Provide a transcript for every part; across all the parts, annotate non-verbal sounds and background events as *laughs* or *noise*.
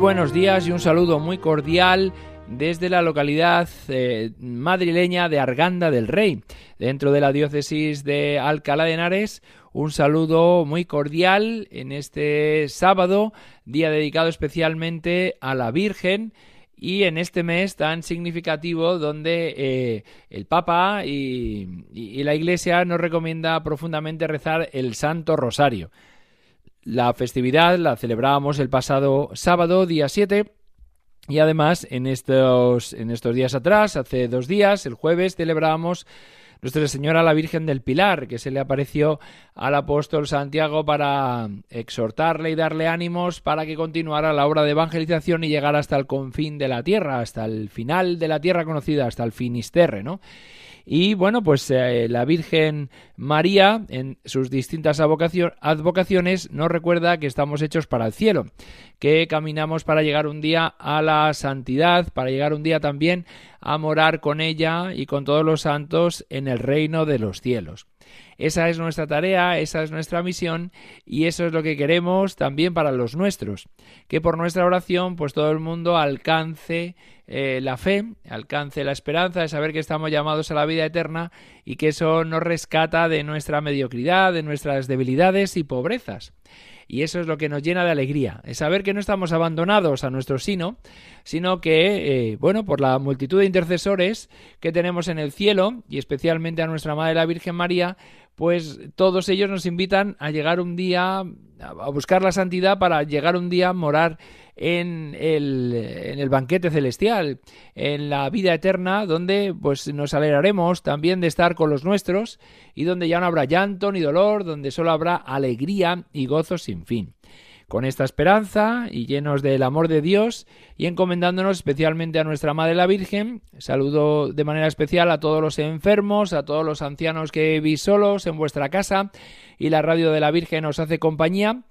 Buenos días y un saludo muy cordial desde la localidad eh, madrileña de Arganda del Rey, dentro de la diócesis de Alcalá de Henares. Un saludo muy cordial en este sábado, día dedicado especialmente a la Virgen y en este mes tan significativo donde eh, el Papa y, y la Iglesia nos recomienda profundamente rezar el Santo Rosario. La festividad la celebrábamos el pasado sábado, día 7, y además en estos, en estos días atrás, hace dos días, el jueves, celebrábamos Nuestra Señora la Virgen del Pilar, que se le apareció al apóstol Santiago para exhortarle y darle ánimos para que continuara la obra de evangelización y llegara hasta el confín de la tierra, hasta el final de la tierra conocida, hasta el Finisterre, ¿no? Y bueno, pues eh, la Virgen María, en sus distintas advocaciones, nos recuerda que estamos hechos para el cielo, que caminamos para llegar un día a la santidad, para llegar un día también a morar con ella y con todos los santos en el reino de los cielos. Esa es nuestra tarea, esa es nuestra misión y eso es lo que queremos también para los nuestros, que por nuestra oración pues todo el mundo alcance eh, la fe, alcance la esperanza de saber que estamos llamados a la vida eterna y que eso nos rescata de nuestra mediocridad, de nuestras debilidades y pobrezas. Y eso es lo que nos llena de alegría, es saber que no estamos abandonados a nuestro sino, sino que, eh, bueno, por la multitud de intercesores que tenemos en el cielo, y especialmente a nuestra Madre la Virgen María, pues todos ellos nos invitan a llegar un día, a buscar la santidad para llegar un día a morar en el, en el banquete celestial, en la vida eterna, donde pues nos alegraremos también de estar con los nuestros y donde ya no habrá llanto ni dolor, donde solo habrá alegría y gozo sin fin. Con esta esperanza y llenos del amor de Dios y encomendándonos especialmente a nuestra Madre la Virgen, saludo de manera especial a todos los enfermos, a todos los ancianos que vivís solos en vuestra casa y la radio de la Virgen os hace compañía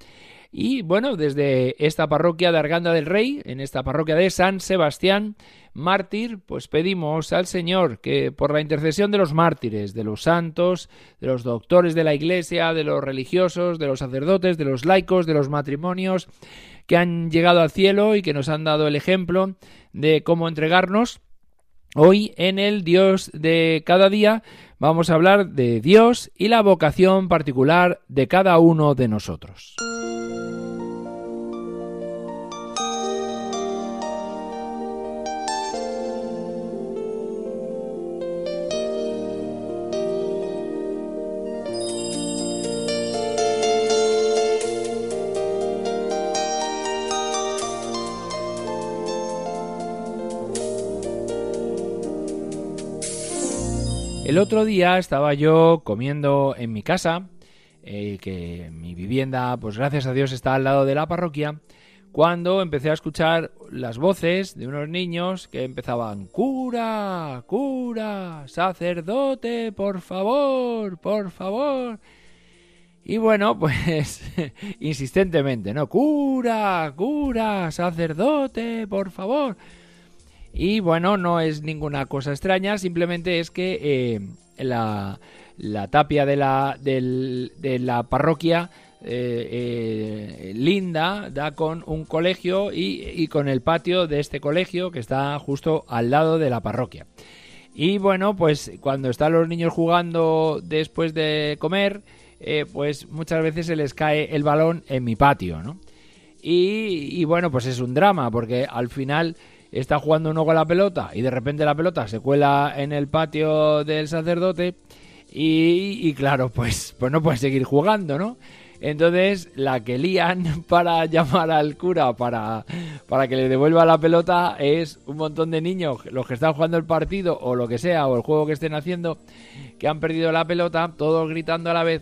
y bueno, desde esta parroquia de Arganda del Rey, en esta parroquia de San Sebastián, mártir, pues pedimos al Señor que por la intercesión de los mártires, de los santos, de los doctores de la Iglesia, de los religiosos, de los sacerdotes, de los laicos, de los matrimonios, que han llegado al cielo y que nos han dado el ejemplo de cómo entregarnos, Hoy en el Dios de cada día vamos a hablar de Dios y la vocación particular de cada uno de nosotros. El otro día estaba yo comiendo en mi casa, eh, que mi vivienda, pues gracias a Dios, está al lado de la parroquia, cuando empecé a escuchar las voces de unos niños que empezaban cura, cura, sacerdote, por favor, por favor. Y bueno, *laughs* pues insistentemente, ¿no? Cura, cura, sacerdote, por favor. Y bueno, no es ninguna cosa extraña, simplemente es que eh, la, tapia de la, de la parroquia eh, eh, linda da con un colegio y, y, con el patio de este colegio que está justo al lado de la parroquia. Y bueno, pues cuando están los niños jugando después de comer, pues muchas veces se les cae el balón en mi patio, ¿no? Y, y bueno, pues es un drama porque al final está jugando uno con la pelota y de repente la pelota se cuela en el patio del sacerdote Y, claro, pues, pues no pueden seguir jugando, ¿no? Entonces, la que lían *laughs* para llamar al cura para, para que le devuelva la pelota es un montón de niños, los que están jugando el partido o lo que sea, o el juego que estén haciendo, que han perdido la pelota, todos gritando a la vez.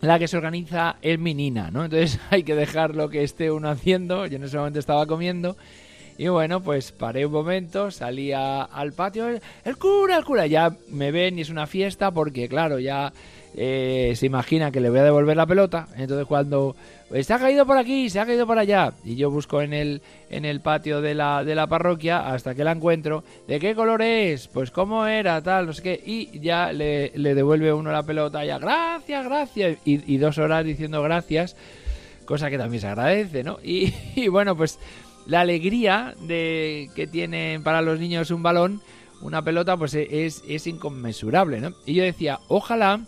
La que se organiza es mi nina, ¿no? Entonces *laughs* hay que dejar lo que esté uno haciendo. Yo en ese momento estaba comiendo. Y bueno, pues paré un momento, salí al patio. el cura, el cura. Ya me ven y es una fiesta porque, claro, ya eh, se imagina que le voy a devolver la pelota. Entonces cuando se ha caído por aquí, se ha caído por allá, y yo busco en el, en el patio de la, de la parroquia hasta que la encuentro, ¿de qué color es? Pues cómo era, tal, no sé qué, y ya le, devuelve uno la pelota, ya, gracias, gracias, y, dos horas diciendo gracias, cosa que también se agradece, ¿no? Y *laughs* bueno, pues la alegría de que tienen para los niños un balón, una pelota, pues es, es inconmensurable, ¿no? Y yo decía, ojalá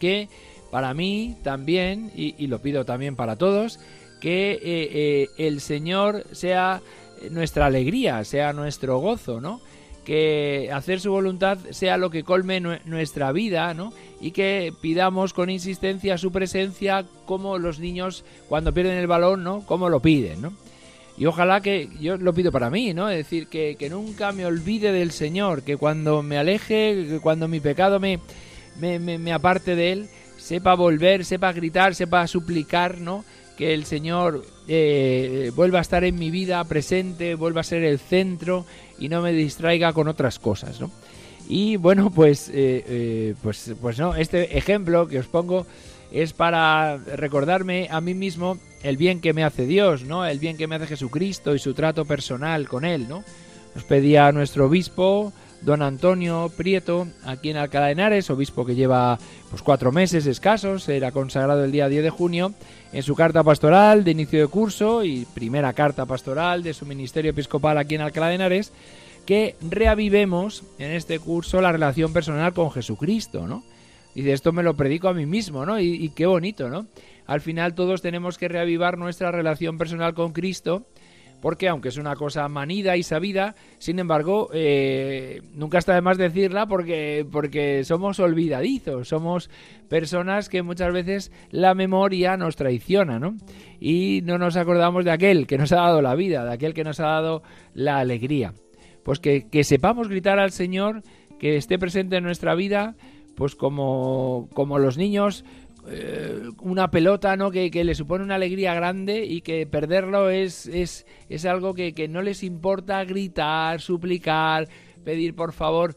que para mí también, y, lo pido también para todos, que eh, eh, el Señor sea nuestra alegría, sea nuestro gozo, ¿no? Que hacer su voluntad sea lo que colme nuestra vida, ¿no? Y que pidamos con insistencia su presencia como los niños cuando pierden el balón, ¿no? Como lo piden, ¿no? Y ojalá que, yo lo pido para mí, ¿no? Es decir, que, que nunca me olvide del Señor, que cuando me aleje, que cuando mi pecado me, me, aparte de él, sepa volver, sepa gritar, sepa suplicar, ¿no? Que el Señor eh, vuelva a estar en mi vida presente, vuelva a ser el centro y no me distraiga con otras cosas, ¿no? Y bueno, pues, eh, eh, pues, pues no, este ejemplo que os pongo es para recordarme a mí mismo el bien que me hace Dios, ¿no? El bien que me hace Jesucristo y su trato personal con Él, ¿no? Nos pedía nuestro obispo, don Antonio Prieto, aquí en Alcalá de Henares, obispo que lleva pues cuatro meses escasos, era consagrado el día 10 de junio, en su carta pastoral de inicio de curso y primera carta pastoral de su ministerio episcopal aquí en Alcalá de Henares, que reavivemos en este curso la relación personal con Jesucristo, ¿no? Dice, esto me lo predico a mí mismo, ¿no? Y, y qué bonito, ¿no? Al final todos tenemos que reavivar nuestra relación personal con Cristo, porque aunque es una cosa manida y sabida, sin embargo, eh, nunca está de más decirla porque, porque somos olvidadizos, somos personas que muchas veces la memoria nos traiciona, ¿no? Y no nos acordamos de aquel que nos ha dado la vida, de aquel que nos ha dado la alegría. Pues que, que sepamos gritar al Señor, que esté presente en nuestra vida, pues como, como los niños eh, una pelota ¿no? Que, le supone una alegría grande y que perderlo es, es, es algo que, no les importa gritar, suplicar, pedir por favor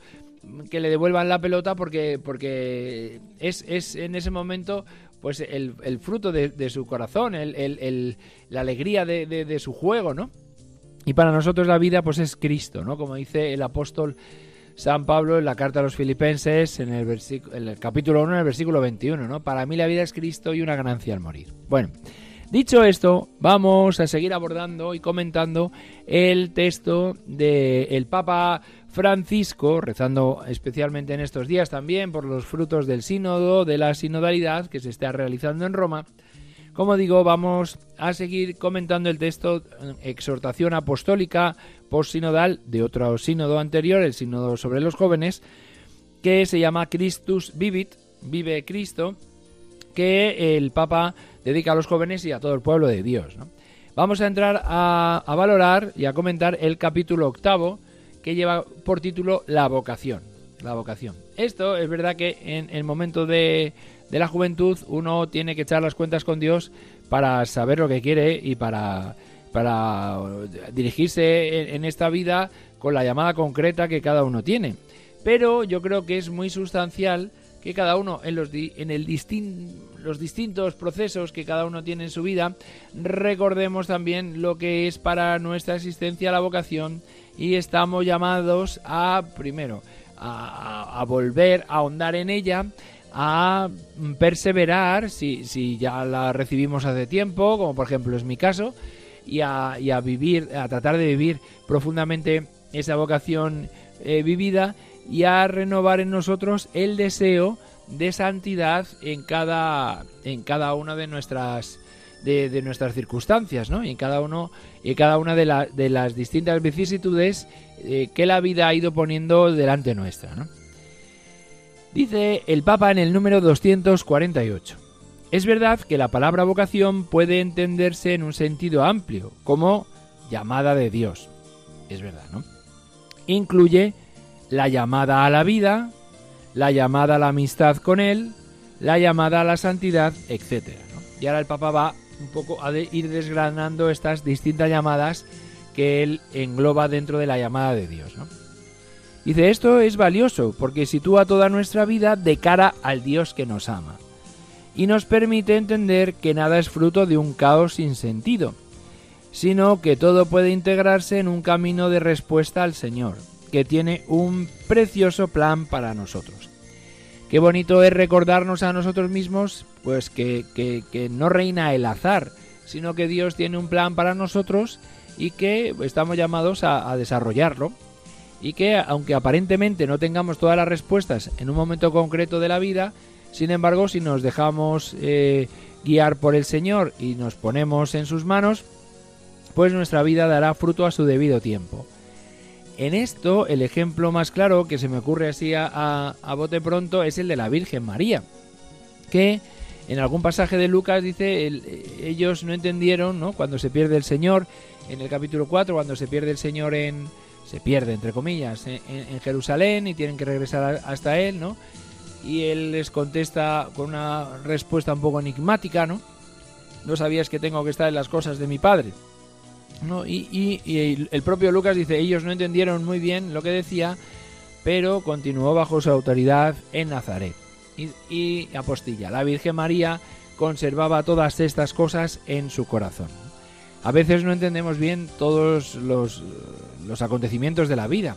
que le devuelvan la pelota porque, porque es, es en ese momento pues el, el fruto de, su corazón, el, el, la alegría de, de, su juego, ¿no? Y para nosotros la vida pues es Cristo, ¿no? Como dice el apóstol San Pablo en la carta a los filipenses, en el, en el capítulo 1, en el versículo 21, ¿no? Para mí la vida es Cristo y una ganancia al morir. Bueno, dicho esto, vamos a seguir abordando y comentando el texto del Papa Francisco, rezando especialmente en estos días también por los frutos del sínodo, de la sinodalidad que se está realizando en Roma, como digo, vamos a seguir comentando el texto eh, exhortación apostólica post-sinodal de otro sínodo anterior, el sínodo sobre los jóvenes, que se llama Christus Vivit, vive Cristo, que el Papa dedica a los jóvenes y a todo el pueblo de Dios. Vamos a entrar a, valorar y a comentar el capítulo octavo, que lleva por título La vocación. La vocación. Esto es verdad que en el momento de de la juventud uno tiene que echar las cuentas con Dios para saber lo que quiere y para, para dirigirse en, esta vida con la llamada concreta que cada uno tiene. Pero yo creo que es muy sustancial que cada uno en los, en el los distintos procesos que cada uno tiene en su vida, recordemos también lo que es para nuestra existencia la vocación y estamos llamados a, primero, a, a volver a ahondar en ella, a perseverar si, si ya la recibimos hace tiempo, como por ejemplo es mi caso, y a, a vivir, a tratar de vivir profundamente esa vocación eh, vivida y a renovar en nosotros el deseo de santidad en cada, en cada una de nuestras de, nuestras circunstancias, ¿no? Y en cada uno y cada una de, de las distintas vicisitudes eh, que la vida ha ido poniendo delante nuestra, ¿no? Dice el Papa en el número 248. Es verdad que la palabra vocación puede entenderse en un sentido amplio, como llamada de Dios. Es verdad, ¿no? Incluye la llamada a la vida, la llamada a la amistad con Él, la llamada a la santidad, etc. Y ahora el Papa va un poco a ir desgranando estas distintas llamadas que Él engloba dentro de la llamada de Dios. ¿no? Dice, esto es valioso porque sitúa toda nuestra vida de cara al Dios que nos ama y nos permite entender que nada es fruto de un caos sin sentido, sino que todo puede integrarse en un camino de respuesta al Señor, que tiene un precioso plan para nosotros. Qué bonito es recordarnos a nosotros mismos, pues que, que, no reina el azar, sino que Dios tiene un plan para nosotros y que estamos llamados a desarrollarlo y que aunque aparentemente no tengamos todas las respuestas en un momento concreto de la vida, sin embargo, si nos dejamos eh, guiar por el Señor y nos ponemos en sus manos, pues nuestra vida dará fruto a su debido tiempo. En esto, el ejemplo más claro que se me ocurre así a, bote pronto es el de la Virgen María, que en algún pasaje de Lucas dice, ellos no entendieron, ¿no? Cuando se pierde el Señor, en el capítulo 4, cuando se pierde el Señor en, se pierde, entre comillas, en, Jerusalén y tienen que regresar hasta él, ¿no? Y él les contesta con una respuesta un poco enigmática, ¿no? No sabías que tengo que estar en las cosas de mi padre. ¿no? Y, el propio Lucas dice, ellos no entendieron muy bien lo que decía, pero continuó bajo su autoridad en Nazaret. Y, y apostilla, la Virgen María conservaba todas estas cosas en su corazón. A veces no entendemos bien todos los, los acontecimientos de la vida.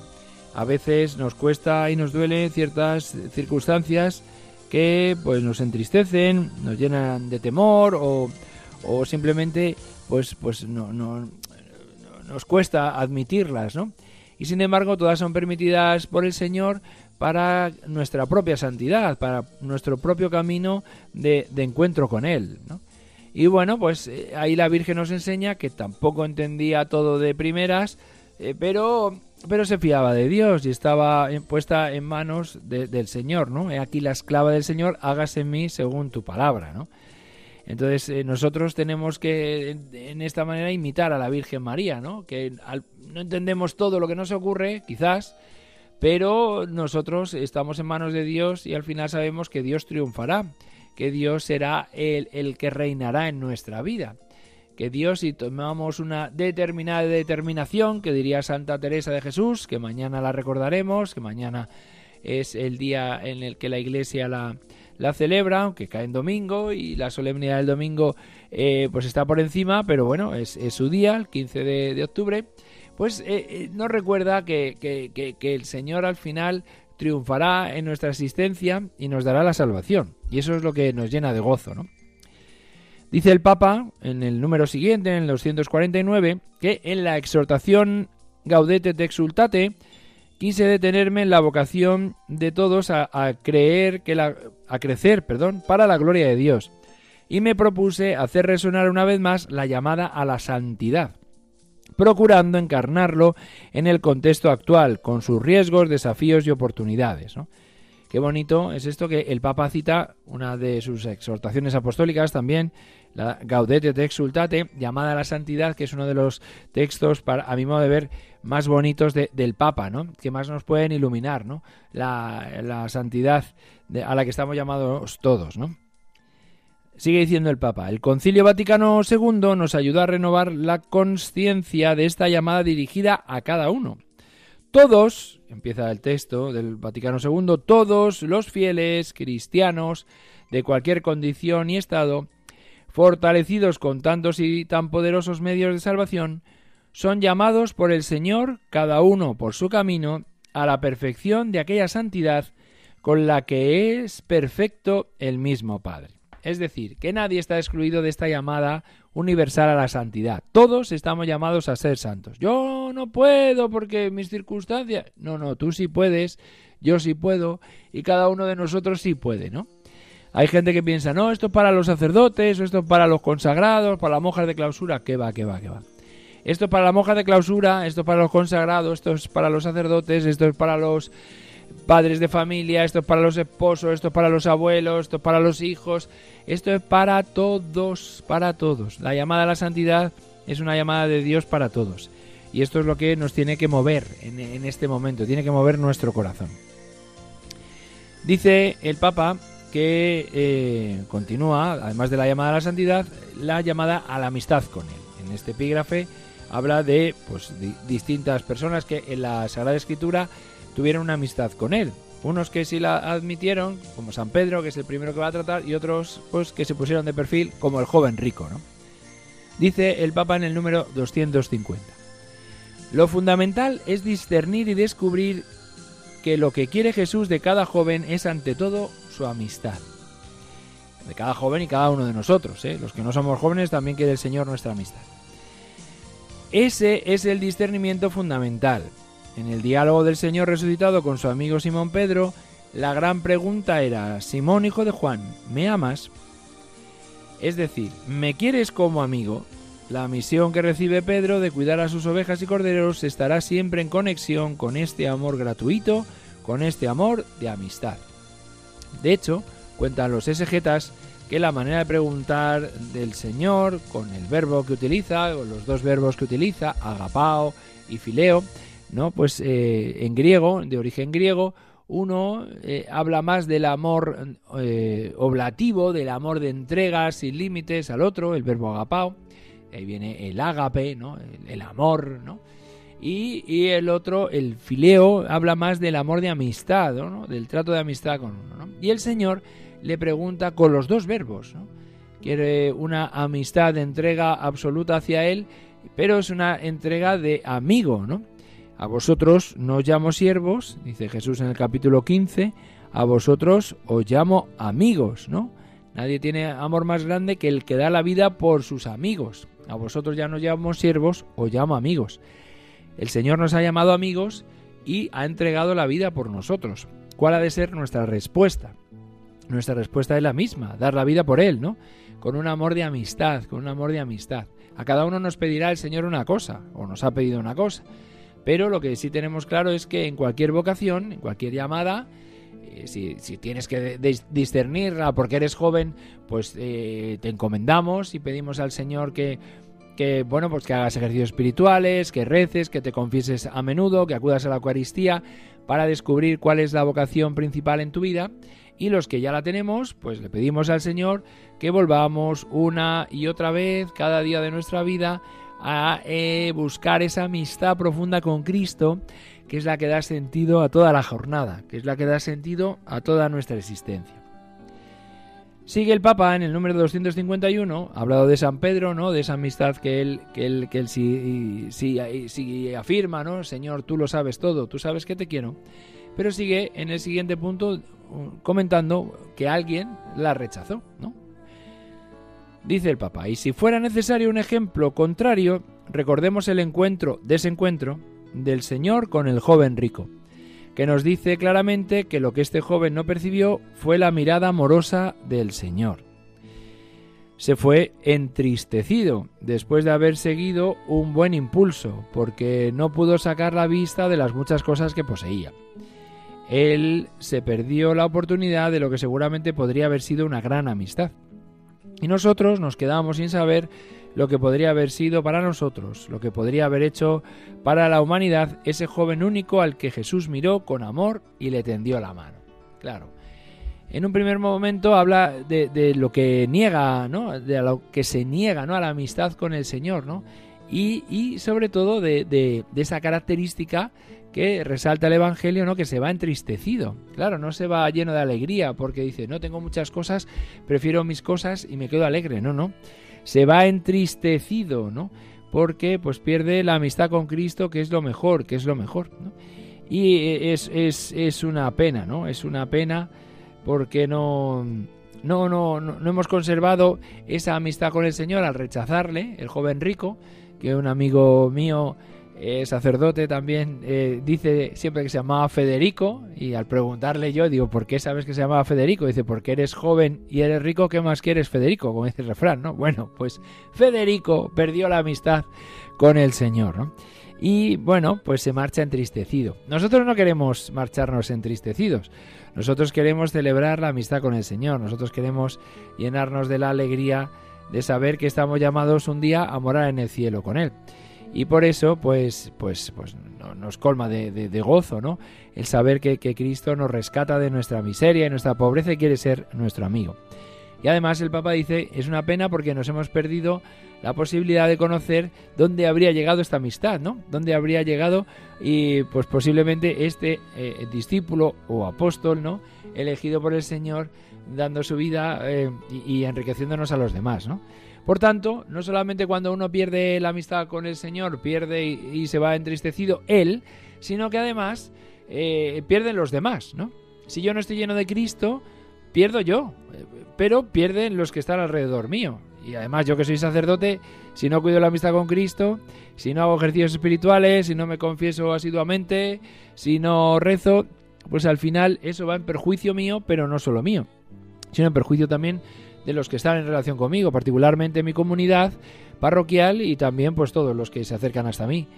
A veces nos cuesta y nos duele ciertas circunstancias que pues nos entristecen, nos llenan de temor o, o simplemente pues pues no, no, nos cuesta admitirlas, ¿no? Y sin embargo todas son permitidas por el Señor para nuestra propia santidad, para nuestro propio camino de, de encuentro con Él, ¿no? Y bueno, pues eh, ahí la Virgen nos enseña que tampoco entendía todo de primeras, eh, pero, pero se fiaba de Dios y estaba puesta en manos del Señor, ¿no? He aquí la esclava del Señor, hágase en mí según tu palabra, ¿no? Entonces eh, nosotros tenemos que en esta manera imitar a la Virgen María, ¿no? Que no entendemos todo lo que nos ocurre, quizás, pero nosotros estamos en manos de Dios y al final sabemos que Dios triunfará, que Dios será el, el que reinará en nuestra vida que Dios, si tomamos una determinada determinación, que diría Santa Teresa de Jesús, que mañana la recordaremos, que mañana es el día en el que la Iglesia la, la celebra, aunque cae en domingo y la solemnidad del domingo eh, pues está por encima, pero bueno, es, su día, el 15 de, octubre, pues eh, eh, nos recuerda que, que, que el Señor al final triunfará en nuestra existencia y nos dará la salvación. Y eso es lo que nos llena de gozo, ¿no? Dice el Papa en el número siguiente, en el 249, que en la exhortación Gaudete te exultate quise detenerme en la vocación de todos a, creer que la, a crecer, perdón, para la gloria de Dios y me propuse hacer resonar una vez más la llamada a la santidad, procurando encarnarlo en el contexto actual, con sus riesgos, desafíos y oportunidades. ¿no? Qué bonito es esto que el Papa cita, una de sus exhortaciones apostólicas también, la Gaudete te exultate, llamada a la santidad, que es uno de los textos, para, a mi modo de ver, más bonitos del Papa, ¿no? que más nos pueden iluminar ¿no? la, santidad a la que estamos llamados todos. ¿no? Sigue diciendo el Papa, el Concilio Vaticano II nos ayuda a renovar la conciencia de esta llamada dirigida a cada uno. Todos, empieza el texto del Vaticano II, todos los fieles cristianos de cualquier condición y estado, fortalecidos con tantos y tan poderosos medios de salvación, son llamados por el Señor, cada uno por su camino, a la perfección de aquella santidad con la que es perfecto el mismo Padre. Es decir, que nadie está excluido de esta llamada universal a la santidad. Todos estamos llamados a ser santos. Yo no puedo porque mis circunstancias... No, no, tú sí puedes, yo sí puedo y cada uno de nosotros sí puede, ¿no? Hay gente que piensa, no, esto es para los sacerdotes, esto es para los consagrados, para las monjas de clausura. ¿Qué va, qué va, qué va? Esto es para la monja de clausura, esto es para los consagrados, esto es para los sacerdotes, esto es para los padres de familia, esto es para los esposos, esto es para los abuelos, esto es para los hijos, esto es para todos, para todos. La llamada a la santidad es una llamada de Dios para todos. Y esto es lo que nos tiene que mover en, este momento, tiene que mover nuestro corazón. Dice el Papa que eh, continúa, además de la llamada a la santidad, la llamada a la amistad con Él. En este epígrafe habla de pues, distintas personas que en la Sagrada Escritura tuvieron una amistad con Él. Unos que sí la admitieron, como San Pedro, que es el primero que va a tratar, y otros pues que se pusieron de perfil, como el joven rico. ¿no? Dice el Papa en el número 250. Lo fundamental es discernir y descubrir que lo que quiere Jesús de cada joven es ante todo su amistad. De cada joven y cada uno de nosotros. ¿eh? Los que no somos jóvenes también quiere el Señor nuestra amistad. Ese es el discernimiento fundamental. En el diálogo del Señor resucitado con su amigo Simón Pedro, la gran pregunta era, Simón hijo de Juan, ¿me amas? Es decir, ¿me quieres como amigo? La misión que recibe Pedro de cuidar a sus ovejas y corderos estará siempre en conexión con este amor gratuito, con este amor de amistad. De hecho, cuentan los exegetas que la manera de preguntar del Señor, con el verbo que utiliza, o los dos verbos que utiliza, agapao y fileo, ¿no? Pues eh, en griego, de origen griego, uno eh, habla más del amor eh, oblativo, del amor de entrega sin límites al otro, el verbo agapao, ahí viene el ágape, ¿no? el, amor, ¿no? Y, el otro, el fileo, habla más del amor de amistad, ¿no? del trato de amistad con uno. ¿no? Y el Señor le pregunta con los dos verbos. ¿no? Quiere una amistad de entrega absoluta hacia Él, pero es una entrega de amigo. ¿no? A vosotros no llamo siervos, dice Jesús en el capítulo 15, a vosotros os llamo amigos, ¿no? Nadie tiene amor más grande que el que da la vida por sus amigos. A vosotros ya no llamamos siervos, os llamo amigos. El Señor nos ha llamado amigos y ha entregado la vida por nosotros. ¿Cuál ha de ser nuestra respuesta? Nuestra respuesta es la misma, dar la vida por Él, ¿no? Con un amor de amistad, con un amor de amistad. A cada uno nos pedirá el Señor una cosa, o nos ha pedido una cosa. Pero lo que sí tenemos claro es que en cualquier vocación, en cualquier llamada, eh, si, tienes que discernirla porque eres joven, pues eh, te encomendamos y pedimos al Señor que, que, bueno, pues que hagas ejercicios espirituales, que reces, que te confieses a menudo, que acudas a la Eucaristía para descubrir cuál es la vocación principal en tu vida. Y los que ya la tenemos, pues le pedimos al Señor que volvamos una y otra vez, cada día de nuestra vida, a eh, buscar esa amistad profunda con Cristo que es la que da sentido a toda la jornada, que es la que da sentido a toda nuestra existencia. Sigue el Papa en el número 251, ha hablado de San Pedro, ¿no? De esa amistad que él, que él, que él sí, afirma, ¿no? Señor, tú lo sabes todo, tú sabes que te quiero. Pero sigue en el siguiente punto uh, comentando que alguien la rechazó, ¿no? Dice el Papa, y si fuera necesario un ejemplo contrario, recordemos el encuentro, desencuentro, del Señor con el joven rico, que nos dice claramente que lo que este joven no percibió fue la mirada amorosa del Señor. Se fue entristecido después de haber seguido un buen impulso, porque no pudo sacar la vista de las muchas cosas que poseía. Él se perdió la oportunidad de lo que seguramente podría haber sido una gran amistad. Y nosotros nos quedamos sin saber lo que podría haber sido para nosotros, lo que podría haber hecho para la humanidad ese joven único al que Jesús miró con amor y le tendió la mano. Claro. En un primer momento habla de, lo que niega, ¿no? De lo que se niega, ¿no? A la amistad con el Señor, ¿no? Y, sobre todo de, de, esa característica que resalta el Evangelio, ¿no? Que se va entristecido. Claro, no se va lleno de alegría porque dice, no tengo muchas cosas, prefiero mis cosas y me quedo alegre. No, no se va entristecido, ¿no? Porque pues pierde la amistad con Cristo, que es lo mejor, que es lo mejor. Y es, es, es una pena, ¿no? Es una pena porque no, no, no, no, hemos conservado esa amistad con el Señor al rechazarle, el joven rico, que un amigo mío eh, sacerdote también eh, dice siempre que se llamaba Federico y al preguntarle yo digo, ¿por qué sabes que se llamaba Federico? Dice, porque eres joven y eres rico, ¿qué más quieres Federico? Como dice el refrán, ¿no? Bueno, pues Federico perdió la amistad con el Señor, ¿no? y bueno, pues se marcha entristecido. Nosotros no queremos marcharnos entristecidos, nosotros queremos celebrar la amistad con el Señor, nosotros queremos llenarnos de la alegría de saber que estamos llamados un día a morar en el cielo con Él. Y por eso, pues, pues, pues nos colma de, gozo, ¿no? El saber que, Cristo nos rescata de nuestra miseria y nuestra pobreza y quiere ser nuestro amigo. Y además el Papa dice, es una pena porque nos hemos perdido la posibilidad de conocer dónde habría llegado esta amistad, ¿no? Dónde habría llegado y pues posiblemente este eh, discípulo o apóstol, ¿no? Elegido por el Señor, dando su vida eh, y, enriqueciéndonos a los demás, ¿no? Por tanto, no solamente cuando uno pierde la amistad con el Señor, pierde y, se va entristecido él, sino que además eh, pierden los demás, ¿no? Si yo no estoy lleno de Cristo, pierdo yo, pero pierden los que están alrededor mío. Y además yo que soy sacerdote, si no cuido la amistad con Cristo, si no hago ejercicios espirituales, si no me confieso asiduamente, si no rezo, pues al final eso va en perjuicio mío, pero no solo mío, sino en perjuicio también de los que están en relación conmigo, particularmente mi comunidad parroquial y también pues todos los que se acercan hasta mí.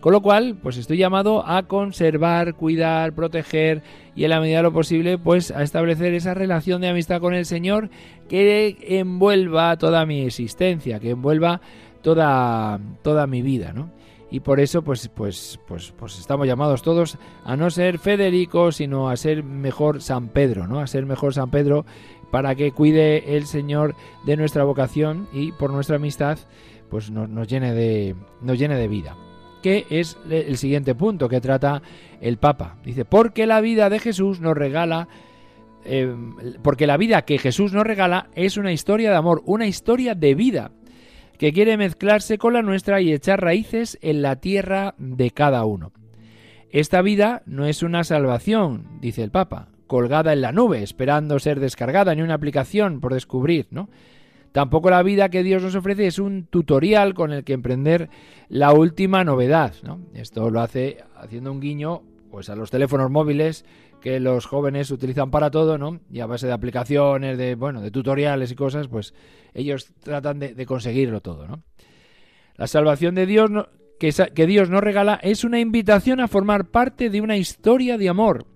Con lo cual, pues estoy llamado a conservar, cuidar, proteger y en la medida de lo posible, pues a establecer esa relación de amistad con el Señor que envuelva toda mi existencia, que envuelva toda, toda mi vida, ¿no? Y por eso, pues, pues, pues, pues estamos llamados todos a no ser Federico, sino a ser mejor San Pedro, ¿no? A ser mejor San Pedro para que cuide el Señor de nuestra vocación y por nuestra amistad, pues nos, llene de, nos llene de vida que es el siguiente punto que trata el Papa. Dice, porque la vida de Jesús nos regala, eh, porque la vida que Jesús nos regala es una historia de amor, una historia de vida, que quiere mezclarse con la nuestra y echar raíces en la tierra de cada uno. Esta vida no es una salvación, dice el Papa, colgada en la nube, esperando ser descargada, ni una aplicación por descubrir, ¿no? Tampoco la vida que Dios nos ofrece es un tutorial con el que emprender la última novedad. ¿no? Esto lo hace haciendo un guiño pues, a los teléfonos móviles que los jóvenes utilizan para todo, ¿no? Y a base de aplicaciones, de bueno, de tutoriales y cosas, pues ellos tratan de, conseguirlo todo, ¿no? La salvación de Dios que, que Dios nos regala es una invitación a formar parte de una historia de amor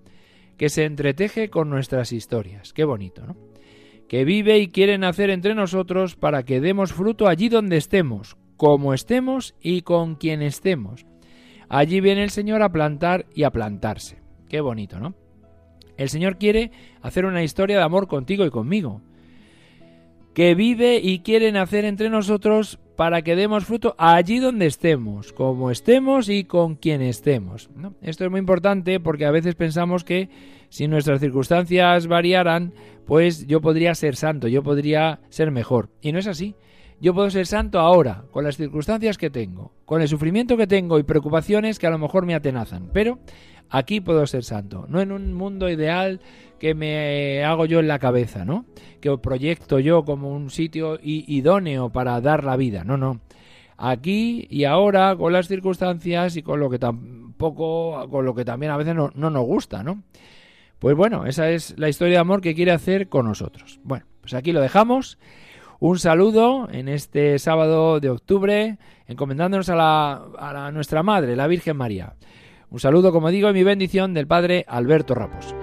que se entreteje con nuestras historias. Qué bonito, ¿no? que vive y quiere nacer entre nosotros para que demos fruto allí donde estemos, como estemos y con quien estemos. Allí viene el Señor a plantar y a plantarse. Qué bonito, ¿no? El Señor quiere hacer una historia de amor contigo y conmigo, que vive y quiere nacer entre nosotros para que demos fruto allí donde estemos, como estemos y con quien estemos. Esto es muy importante porque a veces pensamos que si nuestras circunstancias variaran, pues yo podría ser santo, yo podría ser mejor. Y no es así. Yo puedo ser santo ahora, con las circunstancias que tengo, con el sufrimiento que tengo y preocupaciones que a lo mejor me atenazan. Pero aquí puedo ser santo, no en un mundo ideal que me hago yo en la cabeza, ¿no? Que proyecto yo como un sitio idóneo para dar la vida. No, no. Aquí y ahora, con las circunstancias y con lo que tampoco, con lo que también a veces no, no nos gusta, ¿no? Pues bueno, esa es la historia de amor que quiere hacer con nosotros. Bueno, pues aquí lo dejamos. Un saludo en este sábado de octubre, encomendándonos a, la, a nuestra Madre, la Virgen María. Un saludo, como digo, y mi bendición del Padre Alberto Raposo.